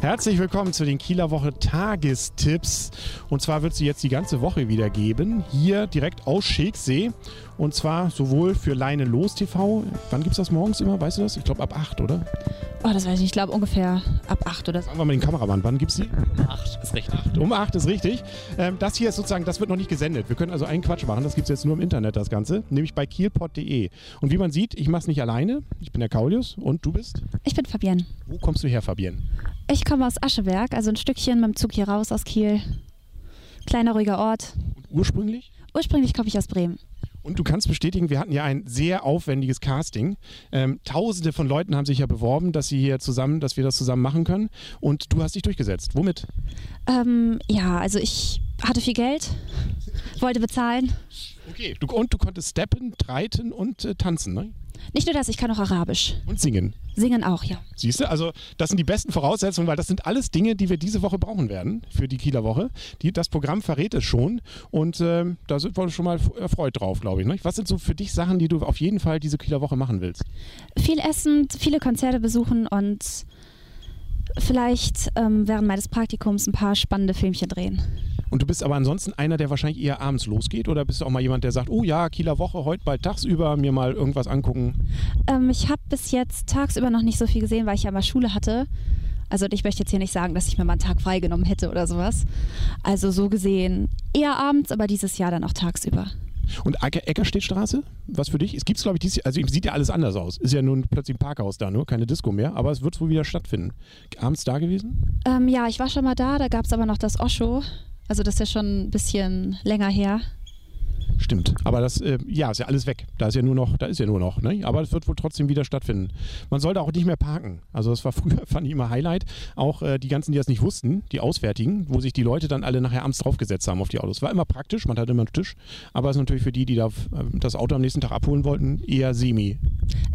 Herzlich willkommen zu den Kieler Woche Tagestipps. Und zwar wird sie jetzt die ganze Woche wieder geben. Hier direkt aus Schegsee. Und zwar sowohl für Leine Los TV. Wann gibt es das morgens immer? Weißt du das? Ich glaube ab 8, oder? Oh, das weiß ich nicht. Ich glaube ungefähr ab 8 oder so. Sagen wir mal den Kameramann. Wann gibt es die? Um 8 ist richtig. Um 8 ist richtig. Ähm, das hier ist sozusagen, das wird noch nicht gesendet. Wir können also einen Quatsch machen. Das gibt es jetzt nur im Internet, das Ganze. Nämlich bei kielpot.de. Und wie man sieht, ich mache es nicht alleine. Ich bin der Kaulius. Und du bist? Ich bin Fabienne. Wo kommst du her, Fabienne? Ich komme aus Ascheberg, also ein Stückchen mit dem Zug hier raus aus Kiel. Kleiner, ruhiger Ort. Und ursprünglich? Ursprünglich komme ich aus Bremen. Und du kannst bestätigen, wir hatten ja ein sehr aufwendiges Casting. Ähm, Tausende von Leuten haben sich ja beworben, dass sie hier zusammen, dass wir das zusammen machen können. Und du hast dich durchgesetzt. Womit? Ähm, ja, also ich hatte viel Geld, wollte bezahlen. Okay. Du, und du konntest steppen, reiten und äh, tanzen, ne? Nicht nur das, ich kann auch Arabisch. Und singen. Singen auch, ja. Siehst du, also das sind die besten Voraussetzungen, weil das sind alles Dinge, die wir diese Woche brauchen werden für die Kieler Woche. Die, das Programm verrät es schon und ähm, da sind wir schon mal erfreut drauf, glaube ich. Ne? Was sind so für dich Sachen, die du auf jeden Fall diese Kieler Woche machen willst? Viel essen, viele Konzerte besuchen und vielleicht ähm, während meines Praktikums ein paar spannende Filmchen drehen. Und du bist aber ansonsten einer, der wahrscheinlich eher abends losgeht oder bist du auch mal jemand, der sagt, oh ja, Kieler Woche, heute bald tagsüber mir mal irgendwas angucken? Ähm, ich habe bis jetzt tagsüber noch nicht so viel gesehen, weil ich ja mal Schule hatte. Also ich möchte jetzt hier nicht sagen, dass ich mir mal einen Tag freigenommen hätte oder sowas. Also so gesehen eher abends, aber dieses Jahr dann auch tagsüber. Und Ecker Eckerstedtstraße, was für dich? Es gibt glaube ich, dieses, also sieht ja alles anders aus. Ist ja nun plötzlich ein Parkhaus da, nur keine Disco mehr, aber es wird wohl wieder stattfinden. Abends da gewesen? Ähm, ja, ich war schon mal da, da gab es aber noch das Osho. Also das ist ja schon ein bisschen länger her. Stimmt, aber das, äh, ja, ist ja alles weg. Da ist ja nur noch, da ist ja nur noch, ne? Aber es wird wohl trotzdem wieder stattfinden. Man sollte auch nicht mehr parken. Also das war früher, fand ich immer Highlight. Auch äh, die ganzen, die das nicht wussten, die Auswärtigen, wo sich die Leute dann alle nachher abends draufgesetzt haben auf die Autos. War immer praktisch, man hatte immer einen Tisch, aber es ist natürlich für die, die da äh, das Auto am nächsten Tag abholen wollten, eher semi.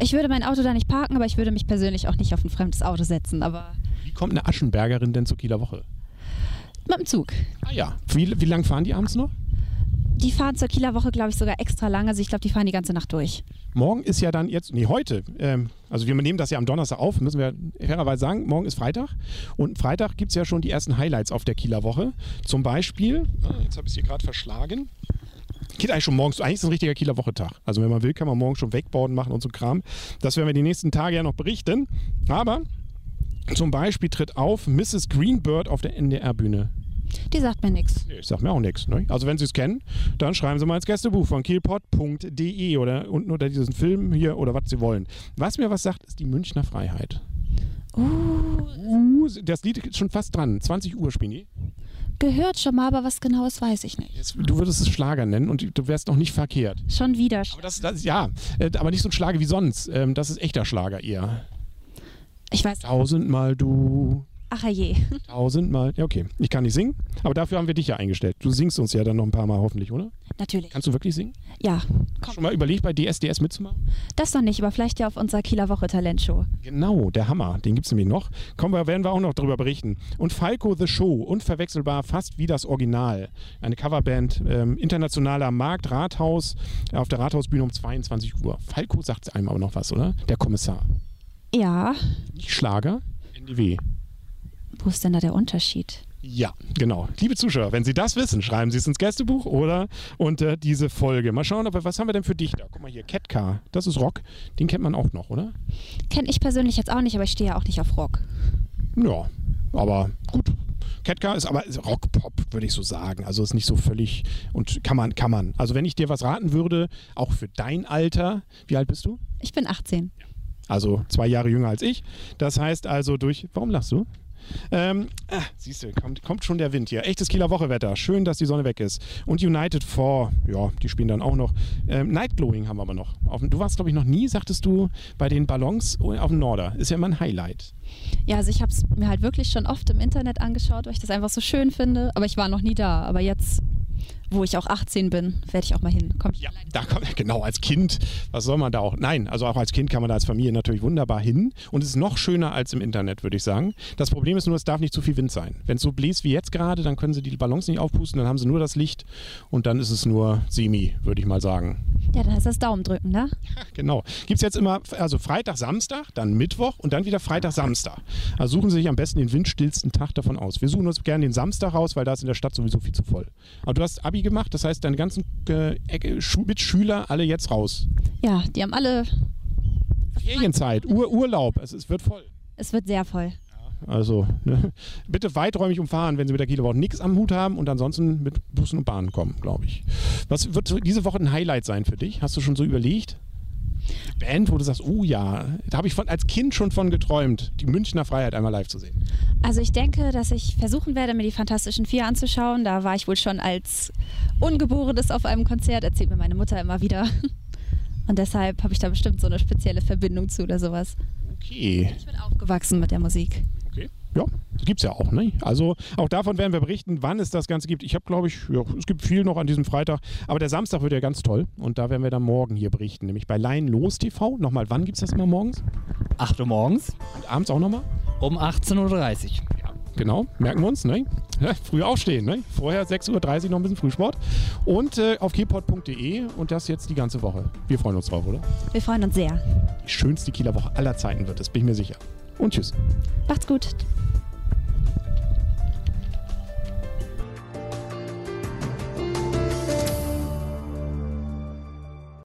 Ich würde mein Auto da nicht parken, aber ich würde mich persönlich auch nicht auf ein fremdes Auto setzen. Aber Wie kommt eine Aschenbergerin denn zur Kieler Woche? Mit dem Zug. Ah ja. Wie, wie lange fahren die abends noch? Die fahren zur Kieler Woche, glaube ich, sogar extra lang. Also ich glaube, die fahren die ganze Nacht durch. Morgen ist ja dann jetzt, nee, heute, ähm, also wir nehmen das ja am Donnerstag auf, müssen wir fairerweise sagen, morgen ist Freitag und Freitag gibt es ja schon die ersten Highlights auf der Kieler Woche. Zum Beispiel, ah, jetzt habe ich es hier gerade verschlagen, geht eigentlich schon morgens, eigentlich ist es ein richtiger Kieler Wochetag. Also wenn man will, kann man morgen schon Wegbauen machen und so Kram. Das werden wir die nächsten Tage ja noch berichten. Aber zum Beispiel tritt auf Mrs. Greenbird auf der NDR-Bühne. Die sagt mir nichts. Nee, ich sag mir auch nichts. Ne? Also wenn Sie es kennen, dann schreiben Sie mal ins Gästebuch von kielpot.de oder unten unter diesen Film hier oder was Sie wollen. Was mir was sagt, ist die Münchner Freiheit. Uh, Uh, das Lied ist schon fast dran. 20 Uhr spielen die. gehört schon mal, aber was genaues weiß ich nicht. Jetzt, du würdest es Schlager nennen und du wärst noch nicht verkehrt. Schon wieder. Aber das, das ja, äh, aber nicht so ein Schlager wie sonst. Ähm, das ist echter Schlager eher. Ich weiß. Tausendmal du, Ach je. tausendmal. Ja, okay. Ich kann nicht singen, aber dafür haben wir dich ja eingestellt. Du singst uns ja dann noch ein paar Mal hoffentlich, oder? Natürlich. Kannst du wirklich singen? Ja. Schon mal überlegt, bei DSDS mitzumachen? Das noch nicht, aber vielleicht ja auf unserer Kieler Woche Talentshow. Genau, der Hammer. Den gibt es nämlich noch. Kommen wir, werden wir auch noch darüber berichten. Und Falco The Show, unverwechselbar, fast wie das Original. Eine Coverband, ähm, internationaler Markt, Rathaus, auf der Rathausbühne um 22 Uhr. Falco sagt einem aber noch was, oder? Der Kommissar. Ja. Nicht Schlager, NDW. Wo ist denn da der Unterschied? Ja, genau. Liebe Zuschauer, wenn Sie das wissen, schreiben Sie es ins Gästebuch oder unter diese Folge. Mal schauen, aber was haben wir denn für dich da? Guck mal hier, Catcar, das ist Rock. Den kennt man auch noch, oder? Kenne ich persönlich jetzt auch nicht, aber ich stehe ja auch nicht auf Rock. Ja, aber gut. Catcar ist aber Rock-Pop, würde ich so sagen. Also ist nicht so völlig und kann man, kann man. Also wenn ich dir was raten würde, auch für dein Alter, wie alt bist du? Ich bin 18. Also zwei Jahre jünger als ich. Das heißt also durch. Warum lachst du? Ähm, ah, siehst du, kommt, kommt schon der Wind hier. Echtes Kieler Wochewetter. Schön, dass die Sonne weg ist. Und United 4, ja, die spielen dann auch noch. Ähm, Nightglowing haben wir aber noch. Auf, du warst, glaube ich, noch nie, sagtest du, bei den Ballons auf dem Norder. Ist ja immer ein Highlight. Ja, also ich habe es mir halt wirklich schon oft im Internet angeschaut, weil ich das einfach so schön finde. Aber ich war noch nie da. Aber jetzt wo ich auch 18 bin, werde ich auch mal hin. Kommt ja, da kommt, genau, als Kind, was soll man da auch? Nein, also auch als Kind kann man da als Familie natürlich wunderbar hin und es ist noch schöner als im Internet, würde ich sagen. Das Problem ist nur, es darf nicht zu viel Wind sein. Wenn es so bläst wie jetzt gerade, dann können sie die Ballons nicht aufpusten, dann haben sie nur das Licht und dann ist es nur semi, würde ich mal sagen. Ja, dann heißt das Daumen drücken, ne? Ja, genau. Gibt es jetzt immer, also Freitag, Samstag, dann Mittwoch und dann wieder Freitag, Samstag. Also suchen Sie sich am besten den windstillsten Tag davon aus. Wir suchen uns gerne den Samstag raus, weil da ist in der Stadt sowieso viel zu voll. Aber du hast Abi gemacht, das heißt, deine ganzen äh, Mitschüler alle jetzt raus. Ja, die haben alle Ferienzeit, Ur Urlaub, es, es wird voll. Es wird sehr voll. Also ne? bitte weiträumig umfahren, wenn Sie mit der Kilowatt nichts am Hut haben und ansonsten mit Bussen und Bahnen kommen, glaube ich. Was wird diese Woche ein Highlight sein für dich? Hast du schon so überlegt? Band, wo du sagst, oh ja, da habe ich von, als Kind schon von geträumt, die Münchner Freiheit einmal live zu sehen. Also ich denke, dass ich versuchen werde, mir die Fantastischen Vier anzuschauen. Da war ich wohl schon als Ungeborenes auf einem Konzert, erzählt mir meine Mutter immer wieder. Und deshalb habe ich da bestimmt so eine spezielle Verbindung zu oder sowas. Okay. Ich bin aufgewachsen mit der Musik. Okay. Ja, gibt es ja auch. Ne? Also auch davon werden wir berichten, wann es das Ganze gibt. Ich habe, glaube ich, ja, es gibt viel noch an diesem Freitag. Aber der Samstag wird ja ganz toll. Und da werden wir dann morgen hier berichten. Nämlich bei Laien Los TV. Nochmal, wann gibt es das immer morgens? 8 Uhr morgens. Und abends auch nochmal? Um 18.30 Uhr. Ja, genau. Merken wir uns. Ne? Ja, früh aufstehen. Ne? Vorher 6.30 Uhr noch ein bisschen Frühsport. Und äh, auf kpod.de und das jetzt die ganze Woche. Wir freuen uns drauf, oder? Wir freuen uns sehr. Die schönste Kieler Woche aller Zeiten wird es, bin ich mir sicher. Und tschüss. Macht's gut.